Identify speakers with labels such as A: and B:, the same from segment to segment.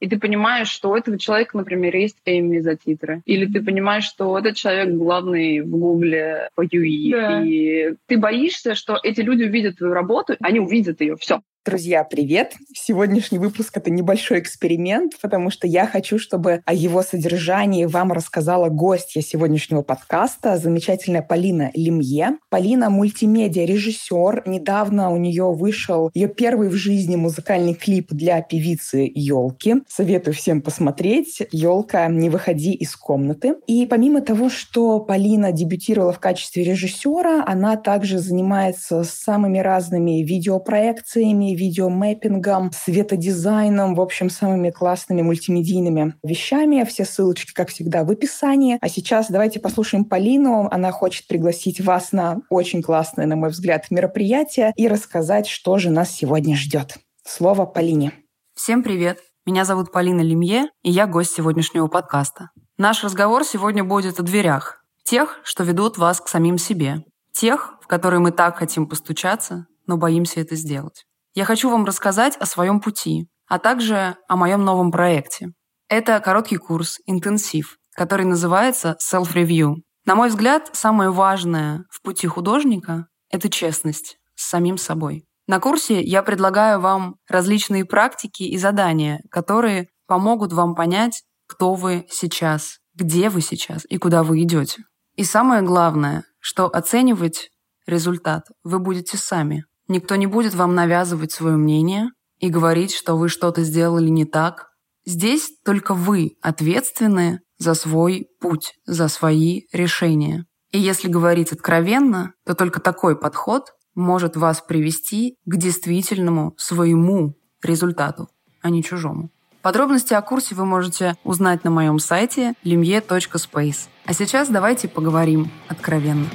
A: и ты понимаешь, что у этого человека, например, есть Эми за титры, или ты понимаешь, что этот человек главный в Гугле по UI, да. и ты боишься, что эти люди увидят твою работу, они увидят ее, все.
B: Друзья, привет! Сегодняшний выпуск — это небольшой эксперимент, потому что я хочу, чтобы о его содержании вам рассказала гостья сегодняшнего подкаста, замечательная Полина Лемье. Полина — мультимедиа-режиссер. Недавно у нее вышел ее первый в жизни музыкальный клип для певицы Елки. Советую всем посмотреть. Елка, не выходи из комнаты. И помимо того, что Полина дебютировала в качестве режиссера, она также занимается самыми разными видеопроекциями, видеомэппингом, светодизайном, в общем, самыми классными мультимедийными вещами. Все ссылочки, как всегда, в описании. А сейчас давайте послушаем Полину. Она хочет пригласить вас на очень классное, на мой взгляд, мероприятие и рассказать, что же нас сегодня ждет. Слово Полине.
C: Всем привет! Меня зовут Полина Лемье, и я гость сегодняшнего подкаста. Наш разговор сегодня будет о дверях. Тех, что ведут вас к самим себе. Тех, в которые мы так хотим постучаться, но боимся это сделать. Я хочу вам рассказать о своем пути, а также о моем новом проекте. Это короткий курс, интенсив, который называется Self-Review. На мой взгляд, самое важное в пути художника – это честность с самим собой. На курсе я предлагаю вам различные практики и задания, которые помогут вам понять, кто вы сейчас, где вы сейчас и куда вы идете. И самое главное, что оценивать результат вы будете сами. Никто не будет вам навязывать свое мнение и говорить, что вы что-то сделали не так. Здесь только вы ответственны за свой путь, за свои решения. И если говорить откровенно, то только такой подход может вас привести к действительному своему результату, а не чужому. Подробности о курсе вы можете узнать на моем сайте limye.space. А сейчас давайте поговорим откровенно.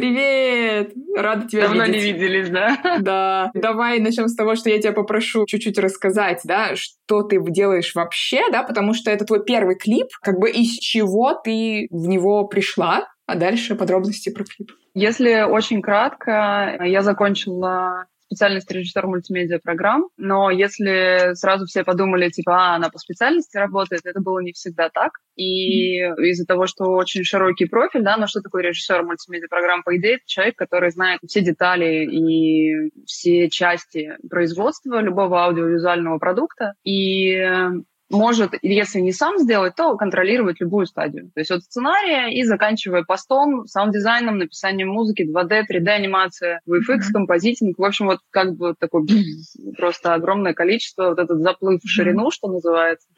D: Привет! Рада тебя
A: Давно
D: видеть.
A: не виделись, да?
D: Да. Давай начнем с того, что я тебя попрошу чуть-чуть рассказать, да, что ты делаешь вообще, да, потому что это твой первый клип, как бы из чего ты в него пришла, а дальше подробности про клип.
A: Если очень кратко, я закончила специальность режиссер мультимедиа программ, но если сразу все подумали, типа, а, она по специальности работает, это было не всегда так. И из-за того, что очень широкий профиль, да, но что такое режиссер мультимедиа программ, по идее, это человек, который знает все детали и все части производства любого аудиовизуального продукта. И может, если не сам сделать, то контролировать любую стадию. То есть от сценария и заканчивая постом, саунд-дизайном, написанием музыки, 2D, 3D-анимация, VFX, mm-hmm. композитинг. В общем, вот как бы такое просто огромное количество, вот этот заплыв в ширину, mm-hmm. что называется.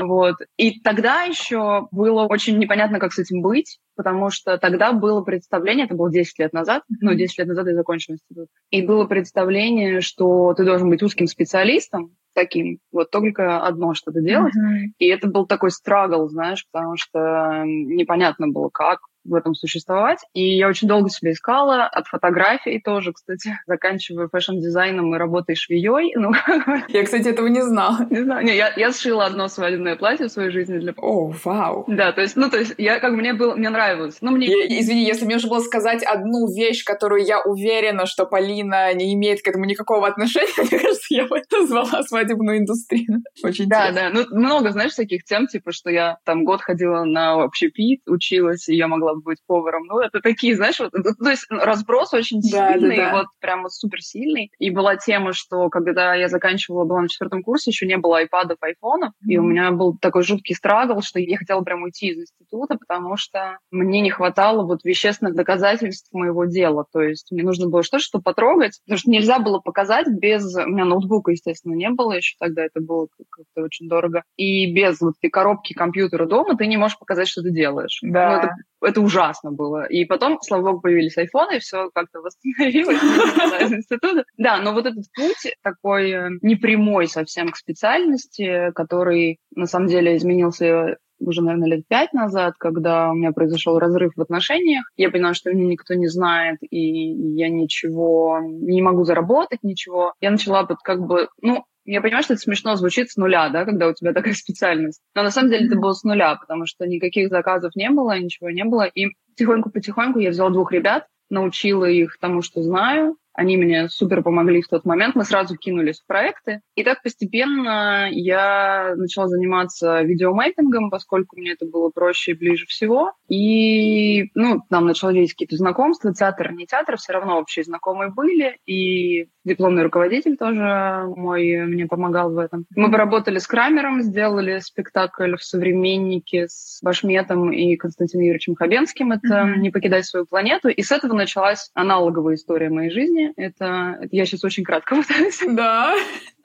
A: Вот. И тогда еще было очень непонятно, как с этим быть, потому что тогда было представление, это было 10 лет назад, ну, 10 лет назад я закончила институт, и было представление, что ты должен быть узким специалистом, таким, вот только одно что-то делать. Mm-hmm. И это был такой struggle, знаешь, потому что непонятно было, как, в этом существовать. И я очень долго себя искала, от фотографий тоже, кстати, заканчивая фэшн-дизайном и работой швеей. Ну,
D: я, кстати, этого не знала.
A: Не знаю. Не, я, я сшила одно свадебное платье в своей жизни для...
D: О, вау!
A: Да, то есть, ну, то есть, я как мне было, мне нравилось. Ну, мне...
D: Я, извини, если мне нужно было сказать одну вещь, которую я уверена, что Полина не имеет к этому никакого отношения, мне кажется, я бы назвала свадебную индустрию. Очень
A: Да, интересно. да. Ну, много, знаешь, таких тем, типа, что я там год ходила на общепит, училась, и я могла быть поваром. Ну, это такие, знаешь, вот, то есть разброс очень да, сильный, да, да. вот прямо супер сильный. И была тема, что когда я заканчивала, была на четвертом курсе, еще не было айпадов, айфонов, mm-hmm. и у меня был такой жуткий страгл, что я хотела прям уйти из института, потому что мне не хватало вот вещественных доказательств моего дела. То есть мне нужно было что-то, что потрогать, потому что нельзя было показать без... У меня ноутбука, естественно, не было еще тогда, это было как-то очень дорого. И без вот этой коробки компьютера дома ты не можешь показать, что ты делаешь. Да. Ну, это это ужасно было. И потом, слава богу, появились айфоны, и все как-то восстановилось. Да, но вот этот путь такой э, непрямой совсем к специальности, который на самом деле изменился уже, наверное, лет пять назад, когда у меня произошел разрыв в отношениях. Я поняла, что меня никто не знает, и я ничего не могу заработать, ничего. Я начала вот как бы, ну, я понимаю, что это смешно звучит с нуля, да, когда у тебя такая специальность. Но на самом деле это было с нуля, потому что никаких заказов не было, ничего не было. И потихоньку-потихоньку я взяла двух ребят, научила их тому, что знаю, Они мне супер помогли в тот момент. Мы сразу кинулись в проекты. И так постепенно я начала заниматься видеомейпингом, поскольку мне это было проще и ближе всего. И, ну, нам начались какие-то знакомства, театр, не театр, все равно общие знакомые были. И дипломный руководитель тоже мой мне помогал в этом. Мы поработали с Крамером, сделали спектакль в «Современнике» с Башметом и Константином Юрьевичем Хабенским. Это. «Не покидать свою планету». И с этого началась аналоговая история моей жизни. Это, это я сейчас очень кратко пытаюсь.
D: Да.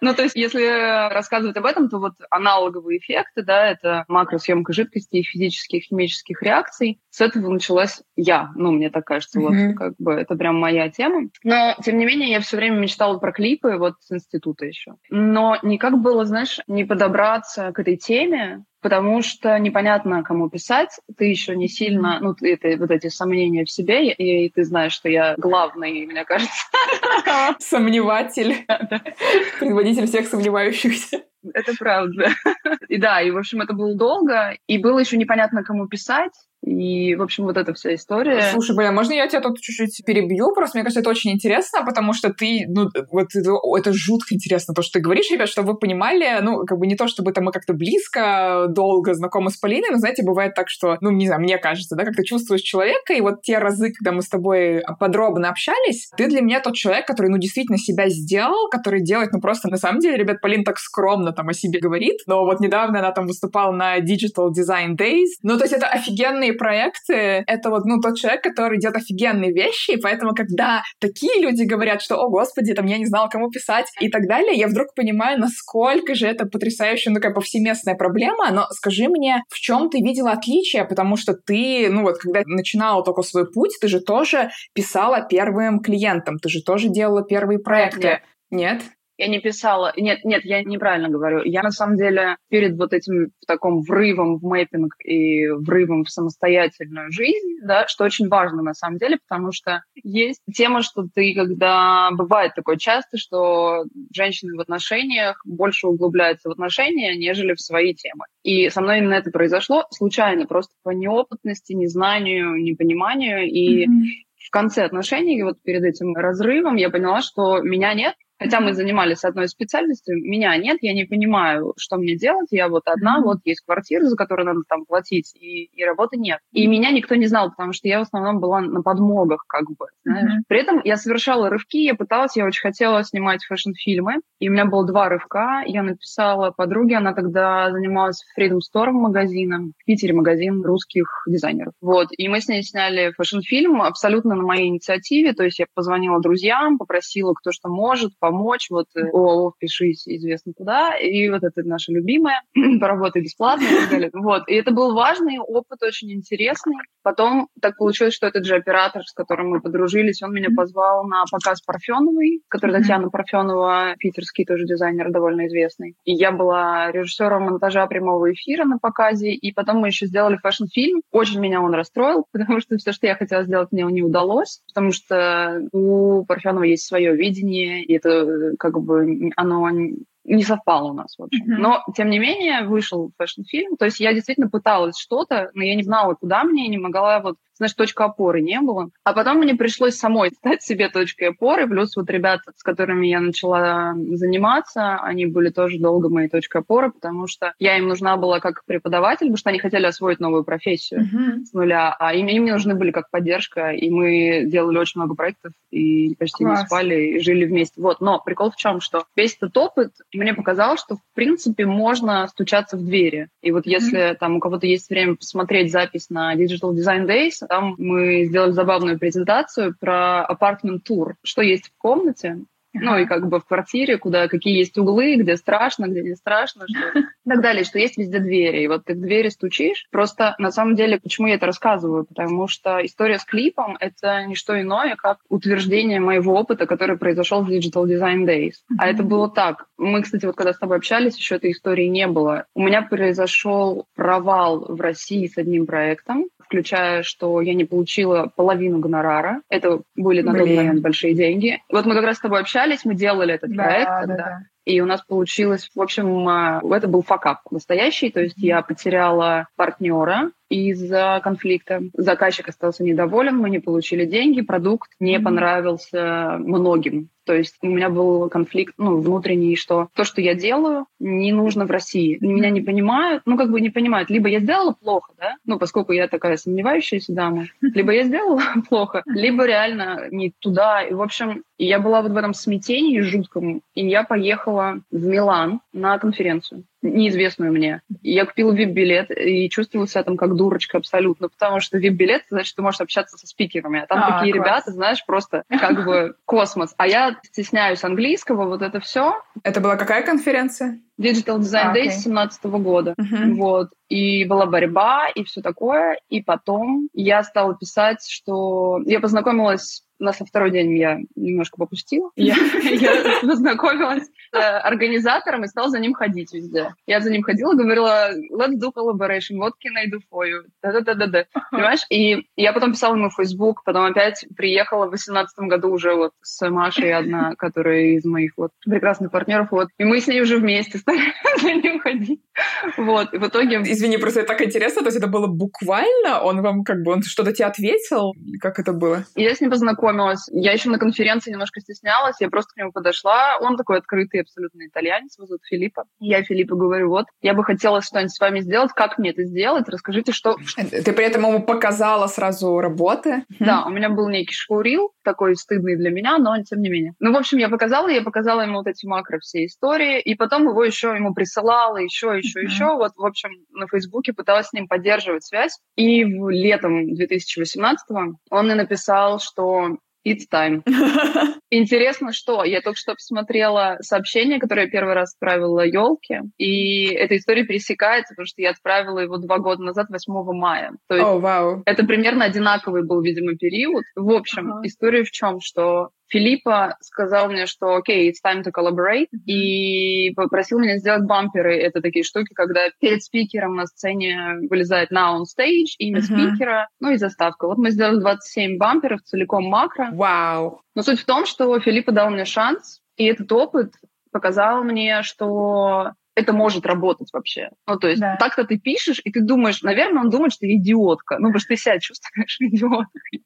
A: Ну, то есть, если рассказывать об этом, то вот аналоговые эффекты, да, это макросъемка жидкости и физических, химических реакций. С этого началась я. Ну, мне так кажется, mm-hmm. вот как бы это прям моя тема. Но, тем не менее, я все время мечтала про клипы вот с института еще. Но никак было, знаешь, не подобраться к этой теме, потому что непонятно, кому писать, ты еще не сильно, ну, это вот эти сомнения в себе, и, и ты знаешь, что я главный, мне кажется.
D: Сомневатель. Предводитель всех сомневающихся.
A: Это правда. И да, и, в общем, это было долго, и было еще непонятно, кому писать, и, в общем, вот эта вся история.
D: Слушай, бля, можно я тебя тут чуть-чуть перебью? Просто мне кажется, это очень интересно, потому что ты, ну, вот это, это жутко интересно, то, что ты говоришь, ребят, чтобы вы понимали, ну, как бы не то, чтобы там мы как-то близко, долго знакомы с Полиной, но, знаете, бывает так, что, ну, не знаю, мне кажется, да, как ты чувствуешь человека, и вот те разы, когда мы с тобой подробно общались, ты для меня тот человек, который, ну, действительно себя сделал, который делает, ну, просто, на самом деле, ребят, Полина так скромно там о себе говорит, но вот недавно она там выступала на Digital Design Days, ну, то есть это офигенный крупные проекты — это вот, ну, тот человек, который делает офигенные вещи, и поэтому, когда такие люди говорят, что, о, господи, там, я не знала, кому писать и так далее, я вдруг понимаю, насколько же это потрясающая, ну, такая повсеместная проблема, но скажи мне, в чем ты видела отличие, потому что ты, ну, вот, когда начинала только свой путь, ты же тоже писала первым клиентам, ты же тоже делала первые проекты.
A: Нет? Нет? Я не писала... Нет, нет, я неправильно говорю. Я, на самом деле, перед вот этим таком врывом в мэппинг и врывом в самостоятельную жизнь, да, что очень важно, на самом деле, потому что есть тема, что ты, когда... Бывает такое часто, что женщины в отношениях больше углубляются в отношения, нежели в свои темы. И со мной именно это произошло случайно, просто по неопытности, незнанию, непониманию. И mm-hmm. в конце отношений, вот перед этим разрывом, я поняла, что меня нет, Хотя мы занимались одной специальностью, меня нет, я не понимаю, что мне делать. Я вот одна, вот есть квартира, за которую надо там платить, и, и работы нет. И меня никто не знал, потому что я в основном была на подмогах, как бы, знаешь. Mm-hmm. При этом я совершала рывки, я пыталась, я очень хотела снимать фэшн-фильмы, и у меня было два рывка. Я написала подруге, она тогда занималась Freedom Store магазином, в Питере магазин русских дизайнеров. Вот, и мы с ней сняли фэшн-фильм абсолютно на моей инициативе, то есть я позвонила друзьям, попросила, кто что может, помочь, вот э, ООО впишись известно куда, и вот это наша любимая, поработай бесплатно и так далее. Вот, и это был важный опыт, очень интересный. Потом так получилось, что этот же оператор, с которым мы подружились, он меня позвал на показ Парфеновой, который Татьяна Парфенова, питерский тоже дизайнер, довольно известный. И я была режиссером монтажа прямого эфира на показе, и потом мы еще сделали фэшн-фильм. Очень меня он расстроил, потому что все, что я хотела сделать, мне не удалось, потому что у Парфенова есть свое видение, и это как бы оно не совпало у нас, в общем. Mm-hmm. Но, тем не менее, вышел фэшн-фильм. То есть я действительно пыталась что-то, но я не знала, куда мне, не могла вот значит, точка опоры не было. А потом мне пришлось самой стать себе точкой опоры, плюс вот ребята, с которыми я начала заниматься, они были тоже долго моей точкой опоры, потому что я им нужна была как преподаватель, потому что они хотели освоить новую профессию uh-huh. с нуля, а им, им нужны были как поддержка, и мы делали очень много проектов, и почти Класс. не спали, и жили вместе. Вот, но прикол в чем, что весь этот опыт мне показал, что в принципе можно стучаться в двери. И вот если uh-huh. там у кого-то есть время посмотреть запись на Digital Design Days, там мы сделали забавную презентацию про апартмент-тур, что есть в комнате, ну и как бы в квартире, куда какие есть углы, где страшно, где не страшно, что... и так далее, что есть везде двери. И вот ты в двери стучишь. Просто на самом деле, почему я это рассказываю? Потому что история с клипом — это не что иное, как утверждение моего опыта, который произошел в Digital Design Days. Mm-hmm. А это было так. Мы, кстати, вот когда с тобой общались, еще этой истории не было. У меня произошел провал в России с одним проектом, включая, что я не получила половину гонорара. Это были на Блин. тот момент большие деньги. Вот мы как раз с тобой общались, мы делали этот да, проект. Да, да. И у нас получилось, в общем, а, это был факап настоящий, то есть я потеряла партнера, из-за конфликта. Заказчик остался недоволен, мы не получили деньги, продукт не mm-hmm. понравился многим. То есть у меня был конфликт ну, внутренний, что то, что я делаю, не нужно в России. Меня не понимают, ну как бы не понимают. Либо я сделала плохо, да, ну поскольку я такая сомневающаяся дама, либо я сделала плохо, либо реально не туда. И, в общем, я была вот в этом смятении жутком, и я поехала в Милан на конференцию неизвестную мне. Я купила VIP-билет и чувствовала себя там как дурочка абсолютно, потому что VIP-билет, значит, ты можешь общаться со спикерами, а там а, такие класс. ребята, знаешь, просто как бы космос. А я стесняюсь английского, вот это все.
D: Это была какая конференция?
A: Digital Design а, Day okay. 17 года. Uh-huh. Вот. И была борьба, и все такое. И потом я стала писать, что... Я познакомилась у нас на второй день я немножко попустила. Я, я познакомилась с организатором и стала за ним ходить везде. Я за ним ходила, говорила, let's do collaboration, what can I do for you? Да-да-да-да. Понимаешь? И я потом писала ему в Facebook, потом опять приехала в 2018 году уже вот с Машей одна, которая из моих вот прекрасных партнеров. Вот. И мы с ней уже вместе стали за ним ходить. Вот. И в итоге...
D: Извини, просто это так интересно, то есть это было буквально? Он вам как бы, он что-то тебе ответил? Как это было?
A: Я с ним познакомилась познакомилась. Я еще на конференции немножко стеснялась, я просто к нему подошла. Он такой открытый абсолютно итальянец, его зовут Филиппа. Я Филиппу говорю, вот, я бы хотела что-нибудь с вами сделать, как мне это сделать, расскажите, что...
D: Ты при этом ему показала сразу работы?
A: Да, у меня был некий шоурил, такой стыдный для меня, но тем не менее. Ну, в общем, я показала, я показала ему вот эти макро все истории, и потом его еще ему присылала, еще, еще, еще. Вот, в общем, на Фейсбуке пыталась с ним поддерживать связь. И в летом 2018 он мне написал, что It's time. Интересно, что я только что посмотрела сообщение, которое я первый раз отправила елке, и эта история пересекается, потому что я отправила его два года назад, 8 мая.
D: То есть oh, wow.
A: это примерно одинаковый был, видимо, период. В общем, uh-huh. история в чем, что Филиппа сказал мне, что окей, okay, it's time to collaborate, и попросил меня сделать бамперы. Это такие штуки, когда перед спикером на сцене вылезает на on stage, имя mm-hmm. спикера, ну и заставка. Вот мы сделали 27 бамперов, целиком макро.
D: Вау! Wow.
A: Но суть в том, что Филиппа дал мне шанс, и этот опыт показал мне, что это может работать вообще. Ну, то есть да. так-то ты пишешь, и ты думаешь, наверное, он думает, что ты идиотка. Ну, потому что ты себя чувствуешь идиоткой.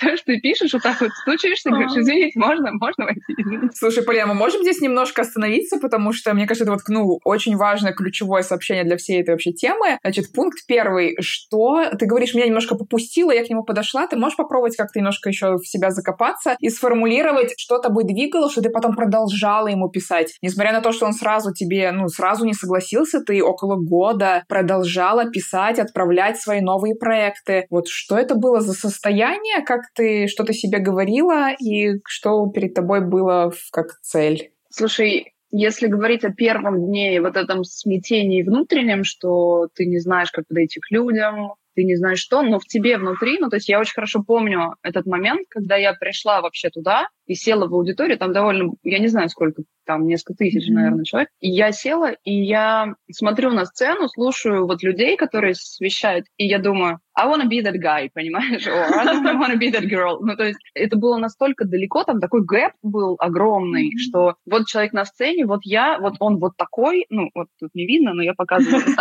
A: То, что ты пишешь, вот так вот стучишься, говоришь, извините, можно, можно войти?
D: Слушай, Полина, мы можем здесь немножко остановиться, потому что, мне кажется, это вот, ну, очень важное ключевое сообщение для всей этой вообще темы. Значит, пункт первый, что ты говоришь, меня немножко попустило, я к нему подошла, ты можешь попробовать как-то немножко еще в себя закопаться и сформулировать, что тобой двигало, что ты потом продолжала ему писать. Несмотря на то, что он сразу тебе, ну, сразу сразу не согласился, ты около года продолжала писать, отправлять свои новые проекты. Вот что это было за состояние, как ты что-то себе говорила и что перед тобой было как цель?
A: Слушай, если говорить о первом дне и вот этом смятении внутреннем, что ты не знаешь, как подойти к людям, ты не знаешь что, но в тебе внутри, ну, то есть я очень хорошо помню этот момент, когда я пришла вообще туда и села в аудиторию, там довольно, я не знаю сколько, там несколько тысяч, mm-hmm. наверное, человек, и я села, и я смотрю на сцену, слушаю вот людей, которые освещают, и я думаю, I wanna be that guy, понимаешь? Or I don't wanna be that girl. Ну, то есть это было настолько далеко, там такой gap был огромный, mm-hmm. что вот человек на сцене, вот я, вот он вот такой, ну, вот тут не видно, но я показываю.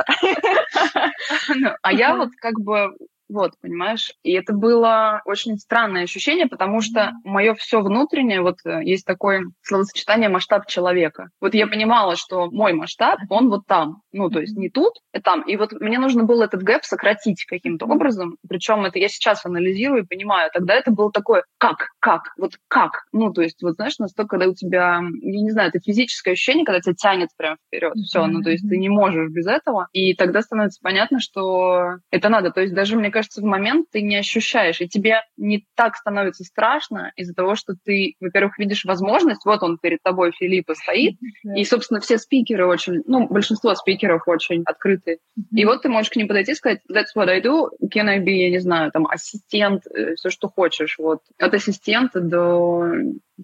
A: Ну, а я вот как бы вот, понимаешь? И это было очень странное ощущение, потому что мое все внутреннее, вот э, есть такое словосочетание масштаб человека. Вот я понимала, что мой масштаб, он вот там. Ну, то есть не тут, а там. И вот мне нужно было этот gap сократить каким-то образом. Причем это я сейчас анализирую и понимаю. Тогда это было такое, как, как, вот как. Ну, то есть, вот знаешь, настолько, когда у тебя, я не знаю, это физическое ощущение, когда тебя тянет прям вперед. Все, ну, то есть ты не можешь без этого. И тогда становится понятно, что это надо. То есть даже, мне кажется, кажется, в момент ты не ощущаешь, и тебе не так становится страшно из-за того, что ты, во-первых, видишь возможность, вот он перед тобой, Филиппа, стоит, mm-hmm. и, собственно, все спикеры очень, ну, большинство спикеров очень открыты. Mm-hmm. И вот ты можешь к ним подойти и сказать, that's what I do, can I be, я не знаю, там, ассистент, э, все, что хочешь, вот. От ассистента до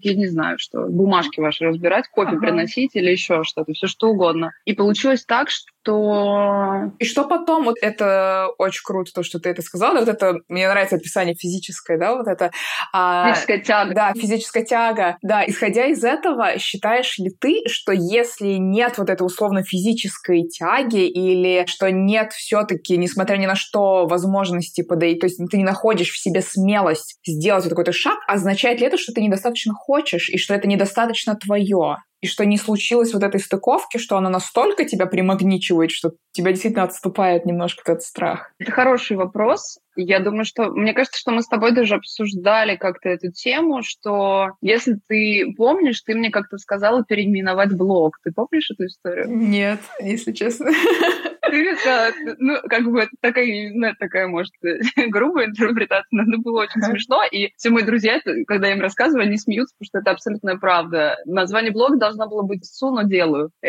A: я не знаю, что бумажки ваши разбирать, кофе ага. приносить или еще что-то, все что угодно. И получилось так, что что...
D: И что потом? Вот это очень круто, то, что ты это сказала. Вот это, мне нравится описание физическое, да, вот это...
A: А, физическая тяга.
D: Да, физическая тяга. Да, исходя из этого, считаешь ли ты, что если нет вот этой условно физической тяги или что нет все таки несмотря ни на что, возможности подойти, то есть ты не находишь в себе смелость сделать вот какой-то шаг, означает ли это, что ты недостаточно хочешь и что это недостаточно твое? И что не случилось вот этой стыковки, что она настолько тебя примагничивает, что тебя действительно отступает немножко этот страх?
A: Это хороший вопрос. Я думаю, что... Мне кажется, что мы с тобой даже обсуждали как-то эту тему, что если ты помнишь, ты мне как-то сказала переименовать блог. Ты помнишь эту историю?
D: Нет, если честно.
A: Ты, ну, как бы такая, ну, такая, может, грубая интерпретация, но это было очень смешно. И все мои друзья, когда я им рассказываю, они смеются, потому что это абсолютная правда. Название блога должно было быть «Су, но делаю».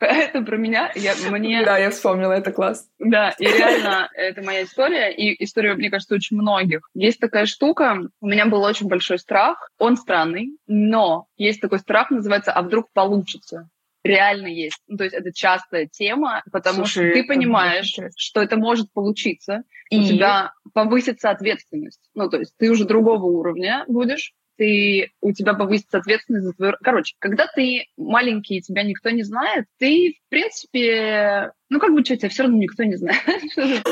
A: Это про меня. Я, мне...
D: Да, я вспомнила, это класс.
A: Да, и реально, это моя история, и история, мне кажется, очень многих. Есть такая штука, у меня был очень большой страх, он странный, но есть такой страх, называется «а вдруг получится?» Реально есть. Ну, то есть это частая тема, потому Слушай, что ты понимаешь, что это может получиться, и у тебя повысится ответственность. Ну, то есть ты уже другого уровня будешь, ты, у тебя повысится ответственность за твою... Короче, когда ты маленький, тебя никто не знает, ты, в принципе, ну как бы что, тебя все равно никто не знает.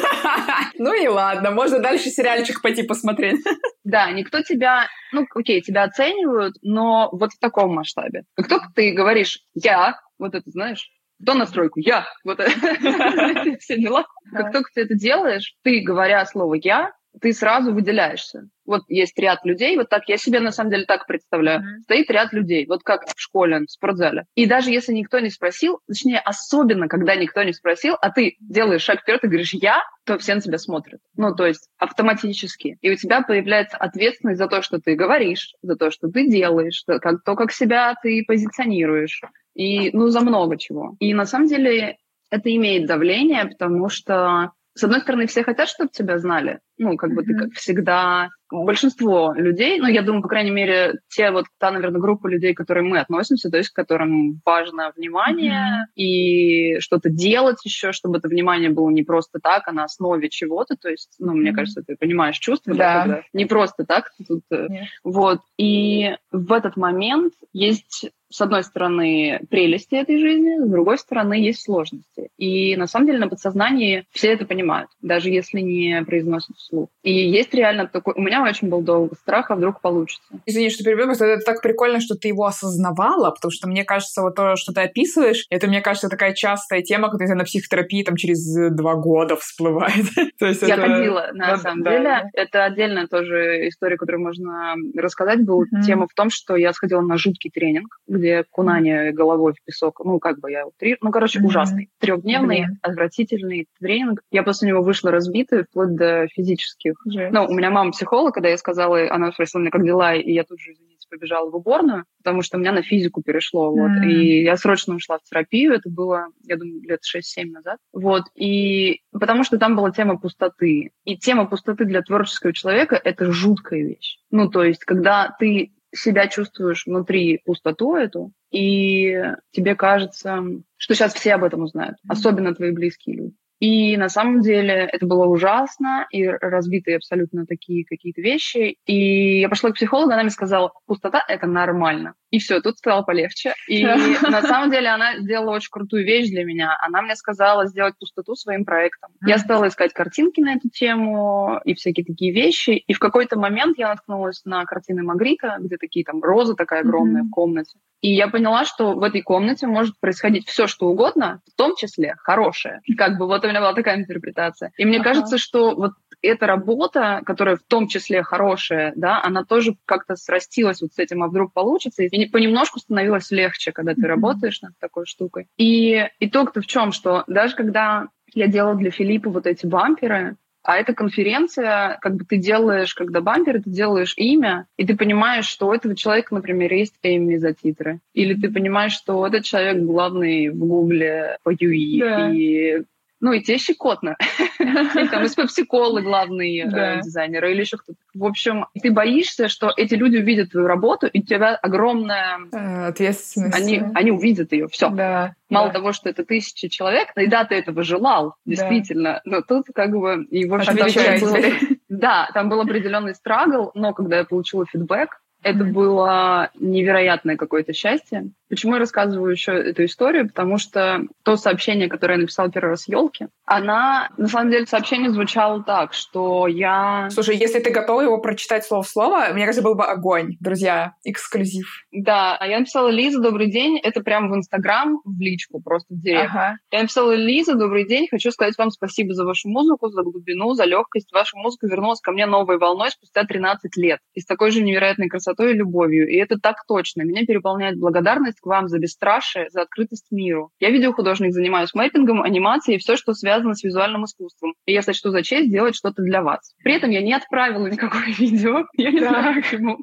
D: Ну и ладно, можно дальше сериальчик пойти посмотреть.
A: Да, никто тебя, ну окей, тебя оценивают, но вот в таком масштабе. Как только ты говоришь «я», вот это знаешь, кто настройку? Я. Вот это. Все дела. Как только ты это делаешь, ты, говоря слово «я», ты сразу выделяешься. Вот есть ряд людей, вот так, я себе на самом деле так представляю. Mm-hmm. Стоит ряд людей, вот как в школе, в спортзале. И даже если никто не спросил, точнее, особенно, когда никто не спросил, а ты делаешь шаг вперед и говоришь «я», то все на тебя смотрят. Ну, то есть автоматически. И у тебя появляется ответственность за то, что ты говоришь, за то, что ты делаешь, то, как, то, как себя ты позиционируешь. И, ну, за много чего. И на самом деле это имеет давление, потому что с одной стороны, все хотят, чтобы тебя знали. Ну, как бы mm-hmm. ты, как всегда, большинство людей, ну, я думаю, по крайней мере, те вот, та, наверное, группа людей, к которым мы относимся, то есть к которым важно внимание mm-hmm. и что-то делать еще, чтобы это внимание было не просто так, а на основе чего-то, то есть, ну, mm-hmm. мне кажется, ты понимаешь чувства, да, да не просто так, тут, yeah. вот, и в этот момент есть с одной стороны, прелести этой жизни, с другой стороны, есть сложности. И на самом деле на подсознании все это понимают, даже если не произносят вслух. И есть реально такой... У меня очень был долго страх, а вдруг получится.
D: Извини, что перебью, это так прикольно, что ты его осознавала, потому что мне кажется, вот то, что ты описываешь, это, мне кажется, такая частая тема, которая на психотерапии там через два года всплывает.
A: то есть Я это... ходила, на самом деле. Это отдельная тоже история, которую можно рассказать. Была тема в том, что я сходила на жуткий тренинг, где кунание головой в песок, ну, как бы я утрирую, ну, короче, mm-hmm. ужасный. Трехдневный, mm-hmm. отвратительный тренинг. Я после него вышла разбитая, вплоть до физических. Yes. Ну, у меня мама психолог, когда я сказала, она спросила меня, как дела, и я тут же, извините, побежала в уборную, потому что у меня на физику перешло, вот. Mm-hmm. И я срочно ушла в терапию, это было, я думаю, лет 6-7 назад. Вот, и потому что там была тема пустоты. И тема пустоты для творческого человека — это жуткая вещь. Ну, то есть, когда ты себя чувствуешь внутри пустоту эту, и тебе кажется, что сейчас все об этом узнают, особенно твои близкие люди. И на самом деле это было ужасно, и разбитые абсолютно такие какие-то вещи. И я пошла к психологу, она мне сказала, пустота — это нормально. И все, тут стало полегче. И на самом деле она сделала очень крутую вещь для меня. Она мне сказала сделать пустоту своим проектом. Я стала искать картинки на эту тему и всякие такие вещи. И в какой-то момент я наткнулась на картины Магрита, где такие там роза такая огромная в комнате. И я поняла, что в этой комнате может происходить все, что угодно, в том числе хорошее. Как бы вот у меня была такая интерпретация. И мне ага. кажется, что вот эта работа, которая в том числе хорошая, да, она тоже как-то срастилась вот с этим, а вдруг получится. И понемножку становилось легче, когда ты mm-hmm. работаешь над такой штукой. И итог-то в чем, что даже когда я делала для Филиппа вот эти бамперы, а эта конференция, как бы ты делаешь, когда бампер, ты делаешь имя, и ты понимаешь, что у этого человека, например, есть Эми за титры. Или ты понимаешь, что этот человек главный в Гугле по UI. Да. И Ну, и тебе щекотно. Там из пепси-колы главные э, дизайнеры или еще кто-то. В общем, ты боишься, что эти люди увидят твою работу, и у тебя огромная...
D: Э, ответственность.
A: Они, они увидят ее, все. Да. Мало да. того, что это тысячи человек, и да, ты этого желал, действительно, да. но тут как бы... И, в общем, там был, да, там был определенный страгл, но когда я получила фидбэк, это было невероятное какое-то счастье. Почему я рассказываю еще эту историю? Потому что то сообщение, которое я написала первый раз елке, она, на самом деле, сообщение звучало так, что я...
D: Слушай, если ты готова его прочитать слово в слово, мне кажется, был бы огонь, друзья, эксклюзив.
A: Да, а я написала Лиза, добрый день. Это прямо в Инстаграм, в личку, просто в директ. Ага. Я написала Лиза, добрый день. Хочу сказать вам спасибо за вашу музыку, за глубину, за легкость. Ваша музыка вернулась ко мне новой волной спустя 13 лет. И с такой же невероятной красотой и любовью. И это так точно. Меня переполняет благодарность к вам за бесстрашие, за открытость миру. Я видеохудожник, занимаюсь мэппингом, анимацией и все, что связано с визуальным искусством. И я сочту за честь сделать что-то для вас. При этом я не отправила никакое видео. Я не знаю, почему.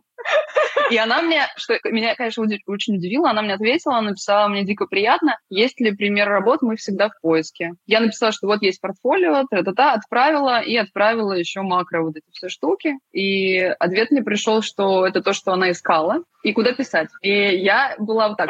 A: И она мне, что меня, конечно, очень удивило, она мне ответила, она написала, мне дико приятно, есть ли пример работ, мы всегда в поиске. Я написала, что вот есть портфолио, та-та-та, отправила и отправила еще макро вот эти все штуки. И ответ мне пришел, что это то, что она искала, и куда писать. И я была вот так.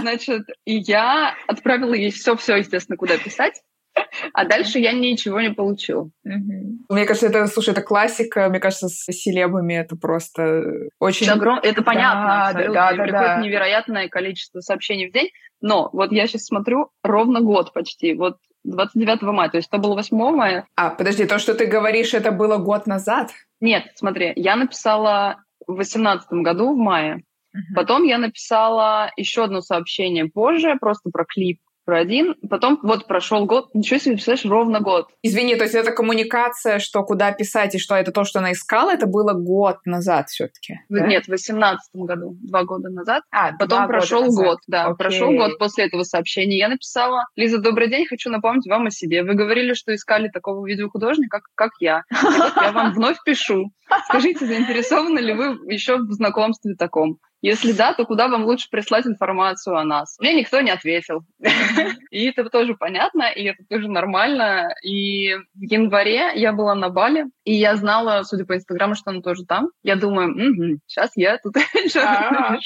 A: Значит, и я отправила ей все-все, естественно, куда писать. А дальше я ничего не получил.
D: Мне кажется, это, слушай, это классика. Мне кажется, с селебами это просто очень...
A: Это, огром... это понятно. Да, да, да, Приходит да. невероятное количество сообщений в день. Но вот я сейчас смотрю, ровно год почти. Вот 29 мая, то есть это было 8 мая.
D: А, подожди, то, что ты говоришь, это было год назад?
A: Нет, смотри, я написала в 2018 году в мае. Uh-huh. Потом я написала еще одно сообщение позже, просто про клип про один. Потом вот прошел год, ничего себе, представляешь, ровно год.
D: Извини, то есть это коммуникация, что куда писать и что это то, что она искала, это было год назад все-таки?
A: Да? Нет, в восемнадцатом году, два года назад. А, Потом прошел год, да, Окей. прошел год после этого сообщения. Я написала, Лиза, добрый день, хочу напомнить вам о себе. Вы говорили, что искали такого видеохудожника, как, как я. Я вам вновь пишу. Скажите, заинтересованы ли вы еще в знакомстве таком? Если да, то куда вам лучше прислать информацию о нас? Мне никто не ответил. И это тоже понятно, и это тоже нормально. И в январе я была на Бали, и я знала, судя по Инстаграму, что она тоже там. Я думаю, сейчас я тут а.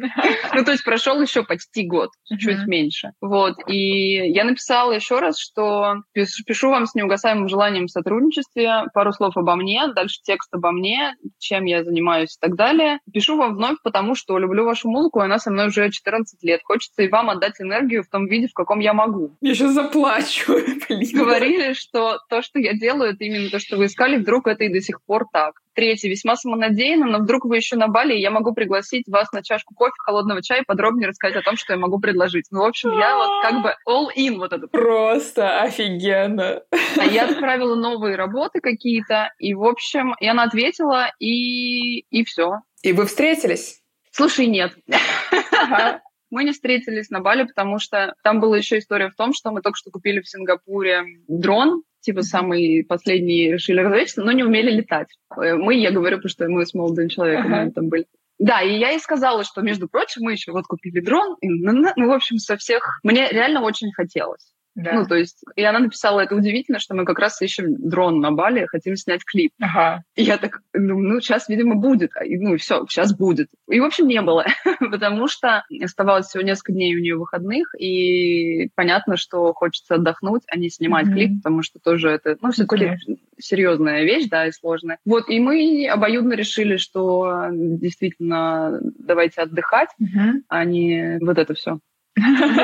A: Ну, то есть прошел еще почти год, чуть меньше. Вот. И я написала еще раз, что пишу вам с неугасаемым желанием сотрудничестве, пару слов обо мне, дальше текст обо мне, чем я занимаюсь и так далее. Пишу вам вновь, потому потому что люблю вашу музыку, и она со мной уже 14 лет. Хочется и вам отдать энергию в том виде, в каком я могу.
D: Я сейчас заплачу.
A: Говорили, что то, что я делаю, это именно то, что вы искали, вдруг это и до сих пор так. Третье, весьма самонадеянно, но вдруг вы еще на Бали, и я могу пригласить вас на чашку кофе, холодного чая и подробнее рассказать о том, что я могу предложить. Ну, в общем, я вот как бы all in вот это.
D: Просто офигенно.
A: А я отправила новые работы какие-то, и, в общем, и она ответила, и, и все.
D: И вы встретились?
A: Слушай, нет. Мы не встретились на Бали, потому что там была еще история в том, что мы только что купили в Сингапуре дрон, типа самый последний решили разведчество, но не умели летать. Э, мы, я говорю, потому что мы с молодым человеком uh-huh. там были. Да, и я ей сказала, что, между прочим, мы еще вот купили дрон. И, ну, ну, в общем, со всех... Мне реально очень хотелось. Да. Ну, то есть, и она написала, это удивительно, что мы как раз ищем дрон на Бали, хотим снять клип. Ага. И я так, ну, ну, сейчас, видимо, будет. И, ну, все, сейчас будет. И, в общем, не было, потому что оставалось всего несколько дней у нее выходных, и понятно, что хочется отдохнуть, а не снимать mm-hmm. клип, потому что тоже это, ну, все-таки ну, серьезная вещь, да, и сложная. Вот, и мы обоюдно решили, что действительно давайте отдыхать, mm-hmm. а не вот это все.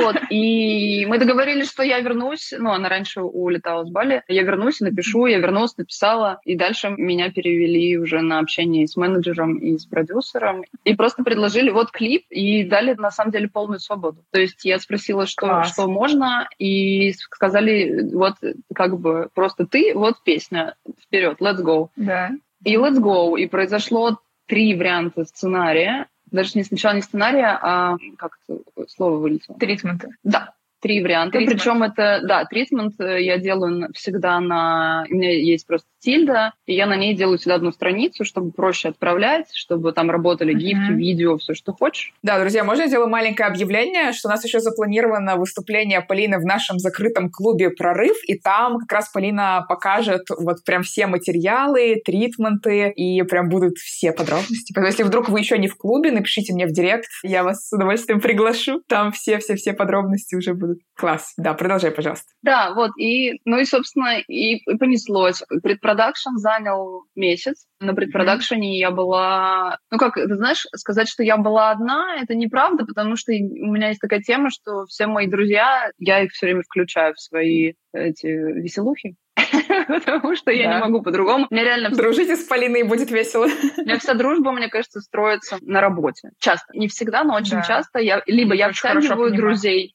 A: Вот, и мы договорились, что я вернусь, ну, она раньше улетала с Бали, я вернусь, напишу, я вернулась, написала, и дальше меня перевели уже на общение с менеджером и с продюсером, и просто предложили вот клип, и дали, на самом деле, полную свободу. То есть я спросила, что, что можно, и сказали, вот, как бы, просто ты, вот песня, вперед, let's go.
D: Да.
A: И let's go, и произошло три варианта сценария, даже не сначала не сценария, а как это слово вылетело?
D: Тритмента.
A: Да. Три варианта. Тритмент. Причем это, да, тритмент э, я делаю всегда на... У меня есть просто тильда, и я на ней делаю всегда одну страницу, чтобы проще отправлять, чтобы там работали гифки, mm-hmm. видео, все, что хочешь.
D: Да, друзья, можно я сделаю маленькое объявление, что у нас еще запланировано выступление Полины в нашем закрытом клубе «Прорыв», и там как раз Полина покажет вот прям все материалы, тритменты, и прям будут все подробности. Поэтому если вдруг вы еще не в клубе, напишите мне в директ, я вас с удовольствием приглашу. Там все-все-все подробности уже будут. Класс. Да, продолжай, пожалуйста.
A: Да, вот, и, ну и, собственно, и, и понеслось. Предпродакшн занял месяц. На предпродакшене mm-hmm. я была... Ну как, ты знаешь, сказать, что я была одна, это неправда, потому что у меня есть такая тема, что все мои друзья, я их все время включаю в свои эти веселухи. потому что я не могу по-другому. Мне реально...
D: Дружите с Полиной, будет весело.
A: У меня вся дружба, мне кажется, строится на работе. Часто. Не всегда, но очень часто. Я, либо я втягиваю друзей,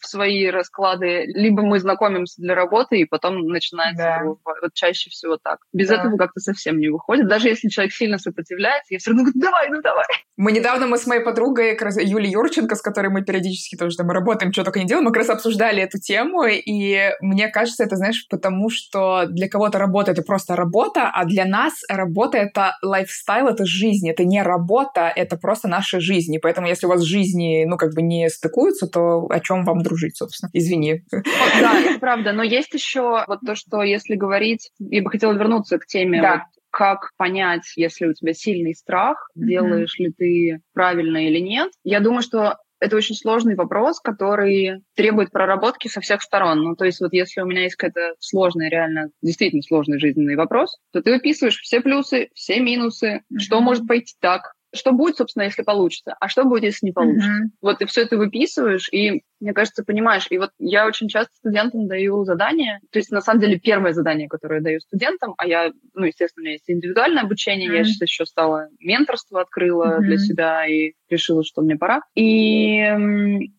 A: в свои расклады, либо мы знакомимся для работы, и потом начинается да. Вот чаще всего так. Без да. этого как-то совсем не выходит. Даже если человек сильно сопротивляется, я все равно говорю, давай, ну давай.
D: Мы недавно, мы с моей подругой, как раз Юрченко, с которой мы периодически тоже там работаем, что только не делаем, мы как раз обсуждали эту тему, и мне кажется, это, знаешь, потому что для кого-то работа — это просто работа, а для нас работа — это лайфстайл, это жизнь, это не работа, это просто наша жизнь. И поэтому, если у вас жизни, ну, как бы не стыкуются, то о чем вам дружить, собственно. Извини.
A: да, это правда. Но есть еще вот то, что если говорить... Я бы хотела вернуться к теме да. вот, как понять, если у тебя сильный страх, mm-hmm. делаешь ли ты правильно или нет. Я думаю, что это очень сложный вопрос, который требует проработки со всех сторон. Ну, то есть вот если у меня есть какая-то сложная, реально, действительно сложный жизненный вопрос, то ты выписываешь все плюсы, все минусы, mm-hmm. что может пойти так, что будет, собственно, если получится, а что будет, если не получится. Mm-hmm. Вот ты все это выписываешь, и, мне кажется, понимаешь. И вот я очень часто студентам даю задания, то есть, на самом деле, первое задание, которое я даю студентам, а я, ну, естественно, у меня есть индивидуальное обучение, mm-hmm. я сейчас еще стала менторство открыла mm-hmm. для себя и решила, что мне пора. И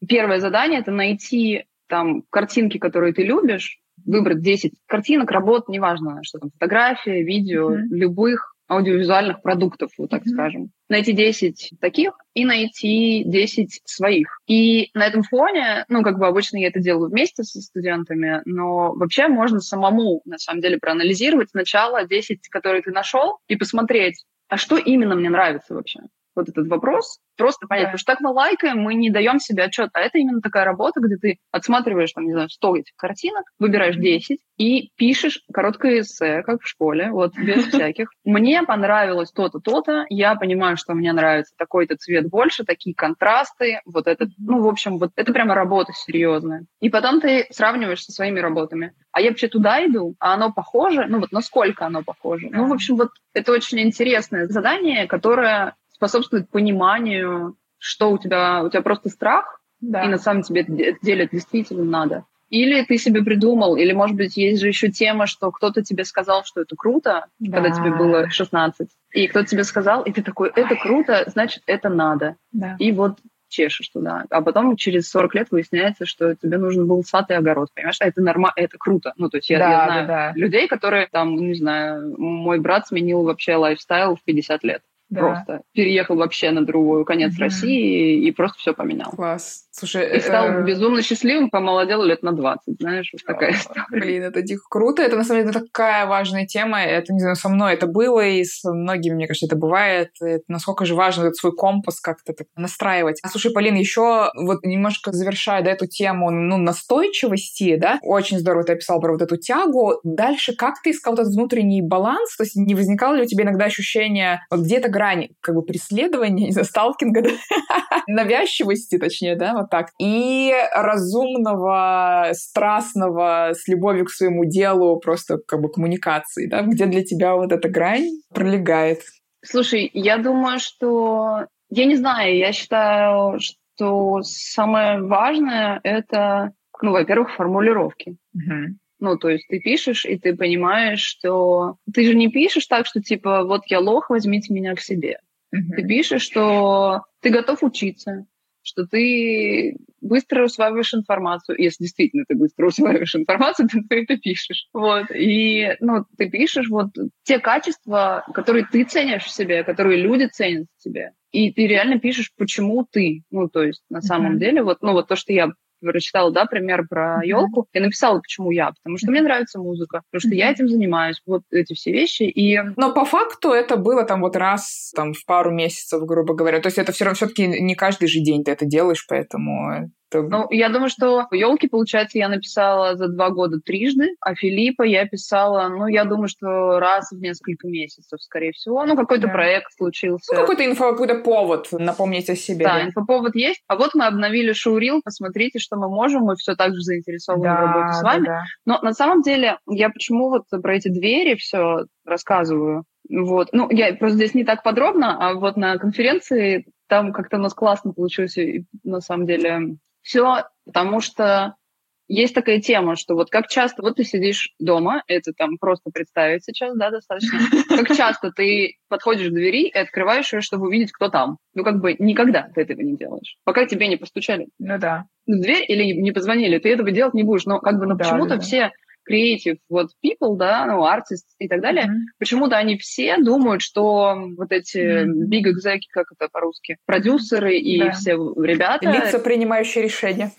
A: первое задание — это найти там картинки, которые ты любишь, выбрать 10 картинок, работ, неважно, что там, фотография, видео, mm-hmm. любых, аудиовизуальных продуктов, вот так mm-hmm. скажем. Найти 10 таких и найти 10 своих. И на этом фоне, ну, как бы обычно я это делаю вместе со студентами, но вообще можно самому, на самом деле, проанализировать сначала 10, которые ты нашел, и посмотреть, а что именно мне нравится вообще вот этот вопрос, просто понять, да. потому что так мы лайкаем, мы не даем себе отчет. А это именно такая работа, где ты отсматриваешь, там, не знаю, 100 этих картинок, выбираешь 10 и пишешь короткое эссе, как в школе, вот, без всяких. Мне понравилось то-то, то-то, я понимаю, что мне нравится такой-то цвет больше, такие контрасты, вот это, ну, в общем, вот это прямо работа серьезная. И потом ты сравниваешь со своими работами. А я вообще туда иду, а оно похоже, ну, вот насколько оно похоже. Ну, в общем, вот это очень интересное задание, которое способствует пониманию, что у тебя, у тебя просто страх, да. и на самом деле это действительно надо. Или ты себе придумал, или, может быть, есть же еще тема, что кто-то тебе сказал, что это круто, да. когда тебе было 16, и кто-то тебе сказал, и ты такой, это круто, значит, это надо. Да. И вот чешешь туда. А потом через 40 лет выясняется, что тебе нужен был сад и огород, понимаешь? А это нормально, это круто. Ну, то есть я, да, я знаю да, да. людей, которые там, не знаю, мой брат сменил вообще лайфстайл в 50 лет. Да. Просто переехал вообще на другой конец mm-hmm. России и просто все поменял.
D: Класс. Слушай,
A: и стал э... безумно счастливым, помолодел лет на 20, знаешь, вот такая история.
D: Блин, это дико круто. Это, на самом деле, такая важная тема. Это, не знаю, со мной это было, и с многими, мне кажется, это бывает. Это насколько же важно этот свой компас как-то так настраивать. А, слушай, Полина, еще вот немножко завершая да, эту тему ну, настойчивости, да, очень здорово ты описал про вот эту тягу. Дальше как ты искал этот внутренний баланс? То есть не возникало ли у тебя иногда ощущение, вот где-то грань как бы преследования, не знаю, сталкинга, да? навязчивости, точнее, да, вот так. И разумного, страстного, с любовью к своему делу, просто как бы коммуникации, да, где для тебя вот эта грань пролегает.
A: Слушай, я думаю, что... Я не знаю, я считаю, что самое важное — это, ну, во-первых, формулировки. Uh-huh. Ну, то есть ты пишешь, и ты понимаешь, что... Ты же не пишешь так, что типа, вот я лох, возьмите меня к себе. Uh-huh. Ты пишешь, что ты готов учиться, что ты быстро усваиваешь информацию. Если действительно ты быстро усваиваешь информацию, то ты это пишешь. Вот. И ну, ты пишешь вот те качества, которые ты ценишь в себе, которые люди ценят в себе. И ты реально пишешь, почему ты. Ну, то есть, на самом mm-hmm. деле, вот, ну, вот то, что я прочитала, да, пример про елку, я написала, почему я, потому что мне нравится музыка, потому что я этим занимаюсь, вот эти все вещи. И...
D: Но по факту это было там вот раз там в пару месяцев, грубо говоря. То есть это все равно все-таки не каждый же день ты это делаешь, поэтому
A: ну, я думаю, что елки, получается, я написала за два года трижды, а Филиппа я писала, ну, я думаю, что раз в несколько месяцев, скорее всего. Ну, какой-то да. проект случился.
D: Ну, какой-то инфо, какой-то повод напомнить о себе.
A: Да, да, инфоповод есть. А вот мы обновили шоурил, посмотрите, что мы можем, мы все так же заинтересованы да, в работе с вами. Да, да. Но на самом деле, я почему вот про эти двери все рассказываю? Вот. Ну, я просто здесь не так подробно, а вот на конференции там как-то у нас классно получилось, на самом деле все, потому что есть такая тема, что вот как часто, вот ты сидишь дома, это там просто представить сейчас, да, достаточно, как часто ты подходишь к двери и открываешь ее, чтобы увидеть, кто там. Ну, как бы никогда ты этого не делаешь. Пока тебе не постучали.
D: Ну да.
A: В дверь или не позвонили, ты этого делать не будешь. Но как бы, но да, почему-то да. все creative вот people, да, ну, artists и так далее, mm-hmm. почему-то они все думают, что вот эти mm-hmm. big exec, как это по-русски, продюсеры и да. все ребята...
D: Лица, принимающие решения.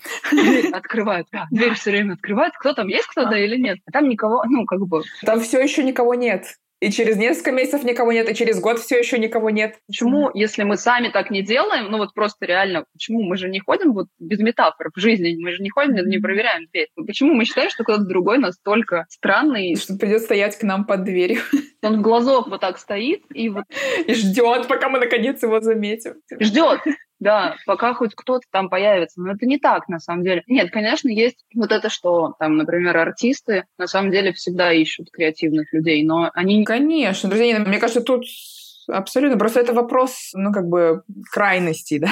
A: Открывают. Дверь все время открывают. Кто там, есть кто-то или нет? А там никого, ну, как бы...
D: Там все еще никого нет и через несколько месяцев никого нет, и через год все еще никого нет.
A: Почему, если мы сами так не делаем, ну вот просто реально, почему мы же не ходим вот без метафор в жизни, мы же не ходим, не проверяем дверь. Почему мы считаем, что кто-то другой настолько странный?
D: Что придет стоять к нам под дверью.
A: Он в глазок вот так стоит и вот...
D: И ждет, пока мы наконец его заметим.
A: Ждет. Да, пока хоть кто-то там появится. Но это не так, на самом деле. Нет, конечно, есть вот это, что там, например, артисты на самом деле всегда ищут креативных людей, но они...
D: Конечно, друзья, мне кажется, тут Абсолютно. Просто это вопрос, ну, как бы, крайности, да.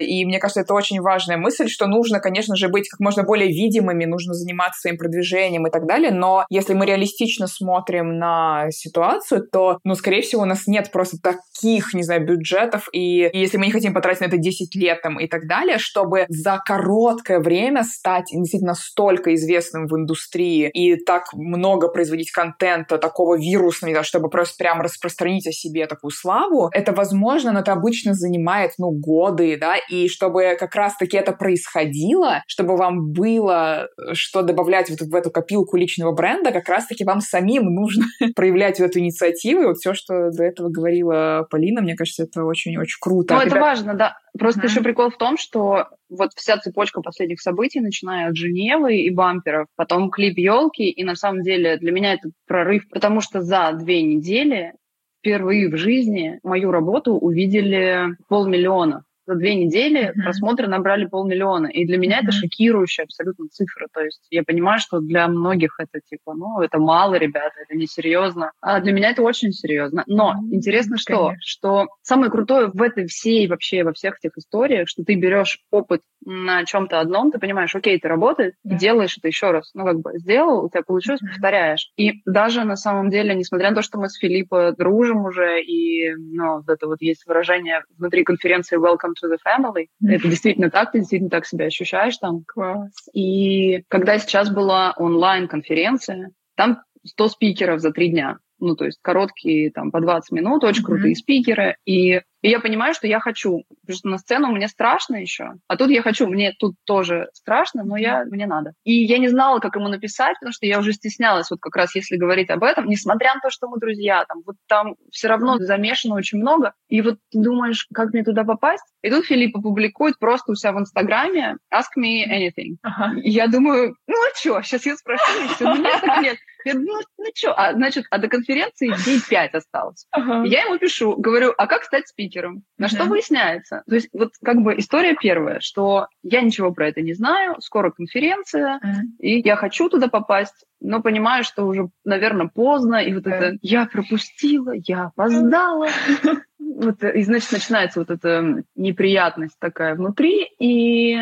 D: И мне кажется, это очень важная мысль, что нужно, конечно же, быть как можно более видимыми, нужно заниматься своим продвижением и так далее. Но если мы реалистично смотрим на ситуацию, то, ну, скорее всего, у нас нет просто таких, не знаю, бюджетов. И, и если мы не хотим потратить на это 10 лет там, и так далее, чтобы за короткое время стать действительно столько известным в индустрии и так много производить контента, такого вирусного, чтобы просто прям распространить о себе такую славу, это возможно, но это обычно занимает, ну, годы, да, и чтобы как раз-таки это происходило, чтобы вам было э, что добавлять вот в эту копилку личного бренда, как раз-таки вам самим нужно проявлять эту инициативу, и вот все, что до этого говорила Полина, мне кажется, это очень-очень круто.
A: Ну, это Ребят... важно, да. Просто mm-hmm. еще прикол в том, что вот вся цепочка последних событий, начиная от Женевы и бамперов, потом клип елки, и на самом деле для меня это прорыв, потому что за две недели впервые в жизни мою работу увидели полмиллиона за две недели mm-hmm. просмотры набрали полмиллиона. И для меня mm-hmm. это шокирующая абсолютно цифра. То есть я понимаю, что для многих это типа, ну, это мало, ребята, это несерьезно. А для меня это очень серьезно. Но mm-hmm. интересно что? Конечно. Что самое крутое в этой всей вообще, во всех этих историях, что ты берешь опыт на чем-то одном, ты понимаешь, окей, ты работаешь, yeah. и делаешь это еще раз. Ну, как бы сделал, у тебя получилось, mm-hmm. повторяешь. И даже на самом деле, несмотря на то, что мы с Филиппом дружим уже, и, ну, вот это вот есть выражение внутри конференции Welcome to the family. Это действительно так, ты действительно так себя ощущаешь там.
D: Класс.
A: И когда сейчас была онлайн-конференция, там 100 спикеров за три дня ну, то есть короткие, там, по 20 минут, очень mm-hmm. крутые спикеры, и, и я понимаю, что я хочу, потому что на сцену мне страшно еще, а тут я хочу, мне тут тоже страшно, но я, мне надо. И я не знала, как ему написать, потому что я уже стеснялась, вот как раз если говорить об этом, несмотря на то, что мы друзья, там, вот там все равно замешано очень много, и вот ты думаешь, как мне туда попасть? И тут Филипп опубликует просто у себя в Инстаграме «Ask me anything». Ага. И я думаю, ну а что, сейчас я спрошу, и все, ну нет, так нет. Я думаю, ну, ну что, а, значит, а до конференции день пять осталось. Ага. Я ему пишу, говорю, а как стать спикером? На что выясняется? То есть вот как бы история первая, что я ничего про это не знаю, скоро конференция, и я хочу туда попасть, но понимаю, что уже, наверное, поздно, и вот это я пропустила, я опоздала. Вот, и, значит, начинается вот эта неприятность такая внутри, и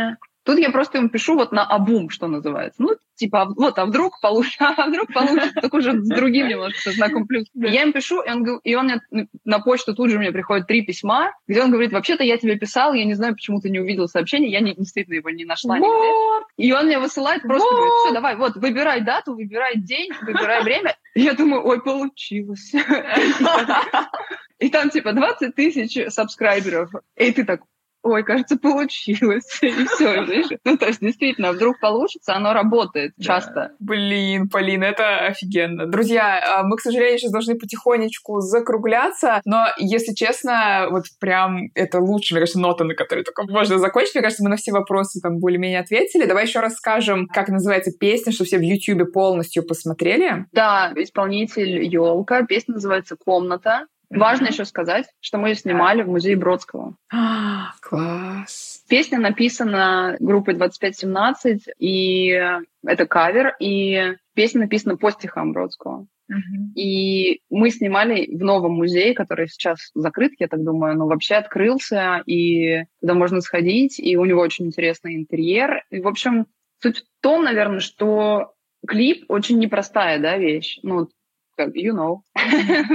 A: Тут я просто ему пишу вот на обум, что называется. Ну, типа, а вот, а вдруг получится, а вдруг получится, так уже с другим немножко, знаком плюс. Я ему пишу, и он, и он мне на почту тут же мне приходит три письма, где он говорит, вообще-то я тебе писал, я не знаю, почему ты не увидел сообщение, я не, действительно его не нашла нигде. И он мне высылает, просто вот. говорит, все, давай, вот, выбирай дату, выбирай день, выбирай время. я думаю, ой, получилось. И там, типа, 20 тысяч сабскрайберов. И ты так, ой, кажется, получилось. И все, знаешь. Ну, то есть, действительно, вдруг получится, оно работает часто.
D: Блин, Полина, это офигенно. Друзья, а, мы, к сожалению, сейчас должны потихонечку закругляться, но, если честно, вот прям это лучшая, мне кажется, нота, на которой только можно закончить. Мне кажется, мы на все вопросы там более-менее ответили. Давай еще раз скажем, как называется песня, чтобы все в Ютьюбе полностью посмотрели.
A: Да, исполнитель Елка. Песня называется «Комната». Важно еще сказать, что мы ее снимали в музее Бродского.
D: А, класс.
A: Песня написана группой 2517, и это кавер, и песня написана по стихам Бродского. Uh-huh. И мы снимали в новом музее, который сейчас закрыт, я так думаю, но вообще открылся, и туда можно сходить, и у него очень интересный интерьер. И, в общем, суть в том, наверное, что клип очень непростая, да, вещь. Ну, как you know.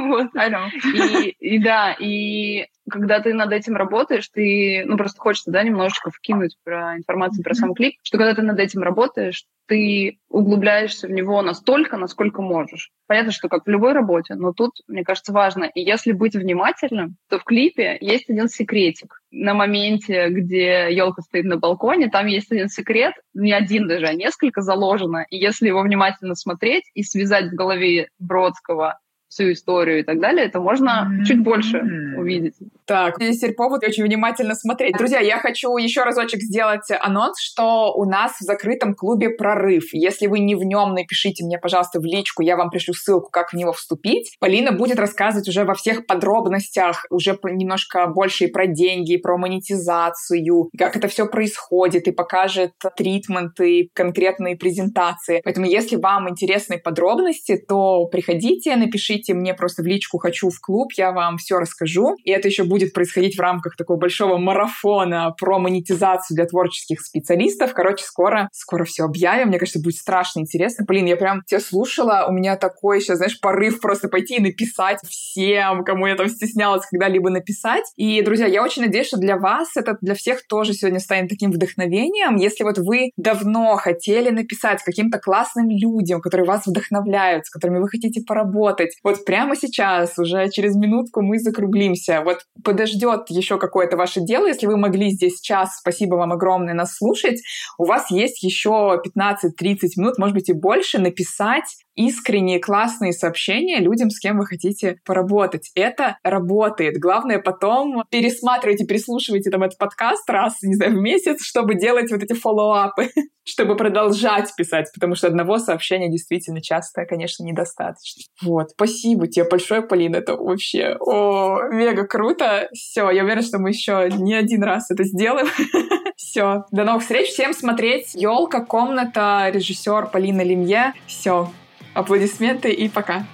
D: вот. I know.
A: и, и да, и когда ты над этим работаешь, ты, ну, просто хочется, да, немножечко вкинуть про информацию про сам клип, что когда ты над этим работаешь, ты углубляешься в него настолько, насколько можешь. Понятно, что как в любой работе, но тут, мне кажется, важно. И если быть внимательным, то в клипе есть один секретик. На моменте, где елка стоит на балконе, там есть один секрет, не один даже, а несколько заложено. И если его внимательно смотреть и связать в голове Бродского всю историю и так далее, это можно mm-hmm. чуть больше увидеть.
D: Так, здесь теперь повод очень внимательно смотреть. Друзья, я хочу еще разочек сделать анонс, что у нас в закрытом клубе «Прорыв». Если вы не в нем, напишите мне, пожалуйста, в личку, я вам пришлю ссылку, как в него вступить. Полина будет рассказывать уже во всех подробностях, уже немножко больше и про деньги, и про монетизацию, как это все происходит, и покажет тритменты, конкретные презентации. Поэтому, если вам интересны подробности, то приходите, напишите пишите мне просто в личку «хочу в клуб», я вам все расскажу. И это еще будет происходить в рамках такого большого марафона про монетизацию для творческих специалистов. Короче, скоро, скоро все объявим. Мне кажется, будет страшно интересно. Блин, я прям тебя слушала, у меня такой сейчас, знаешь, порыв просто пойти и написать всем, кому я там стеснялась когда-либо написать. И, друзья, я очень надеюсь, что для вас это для всех тоже сегодня станет таким вдохновением. Если вот вы давно хотели написать каким-то классным людям, которые вас вдохновляют, с которыми вы хотите поработать, вот прямо сейчас, уже через минутку мы закруглимся. Вот подождет еще какое-то ваше дело. Если вы могли здесь час, спасибо вам огромное нас слушать. У вас есть еще 15-30 минут, может быть и больше, написать искренние классные сообщения людям, с кем вы хотите поработать. Это работает. Главное потом пересматривайте, переслушивайте там этот подкаст раз, не знаю, в месяц, чтобы делать вот эти фоллоуапы, чтобы продолжать писать, потому что одного сообщения действительно часто, конечно, недостаточно. Вот. Спасибо тебе большое, Полина. Это вообще о, мега круто. Все, я уверена, что мы еще не один раз это сделаем. Все. До новых встреч. Всем смотреть. Елка, комната, режиссер Полина Лимье. Все. Аплодисменты и пока.